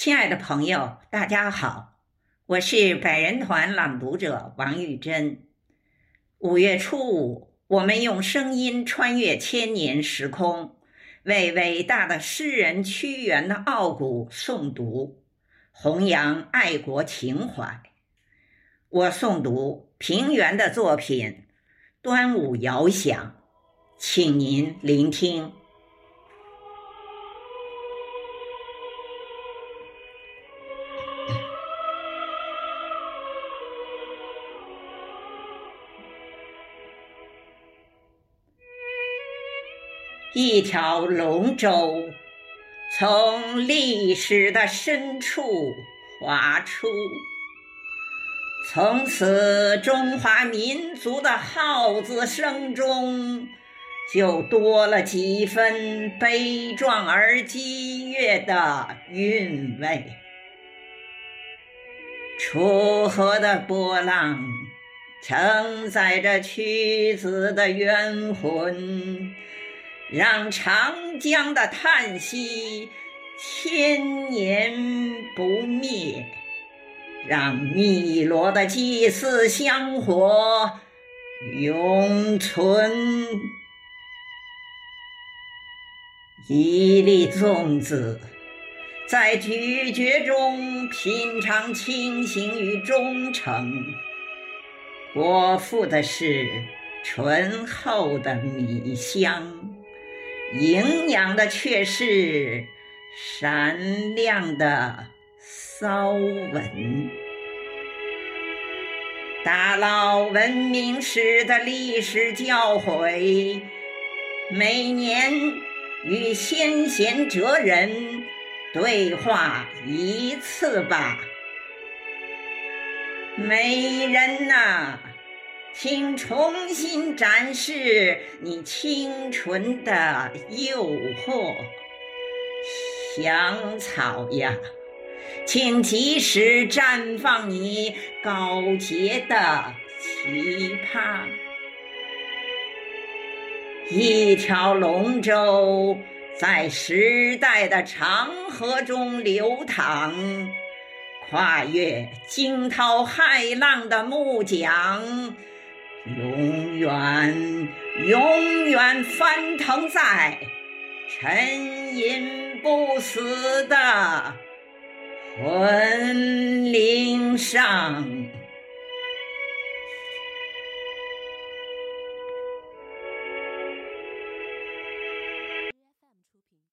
亲爱的朋友，大家好，我是百人团朗读者王玉珍。五月初五，我们用声音穿越千年时空，为伟大的诗人屈原的傲骨诵读，弘扬爱国情怀。我诵读平原的作品《端午遥想》，请您聆听。一条龙舟从历史的深处划出，从此中华民族的号子声中就多了几分悲壮而激越的韵味。楚河的波浪承载着屈子的冤魂。让长江的叹息千年不灭，让汨罗的祭祀香火永存。一粒粽子在咀嚼中品尝清醒与忠诚，果腹的是醇厚的米香。营养的却是闪亮的骚文。大佬文明史的历史教诲，每年与先贤哲人对话一次吧，美人呐！请重新展示你清纯的诱惑，香草呀，请及时绽放你高洁的奇葩。一条龙舟在时代的长河中流淌，跨越惊涛骇浪的木桨。永远，永远翻腾在沉吟不死的魂灵上。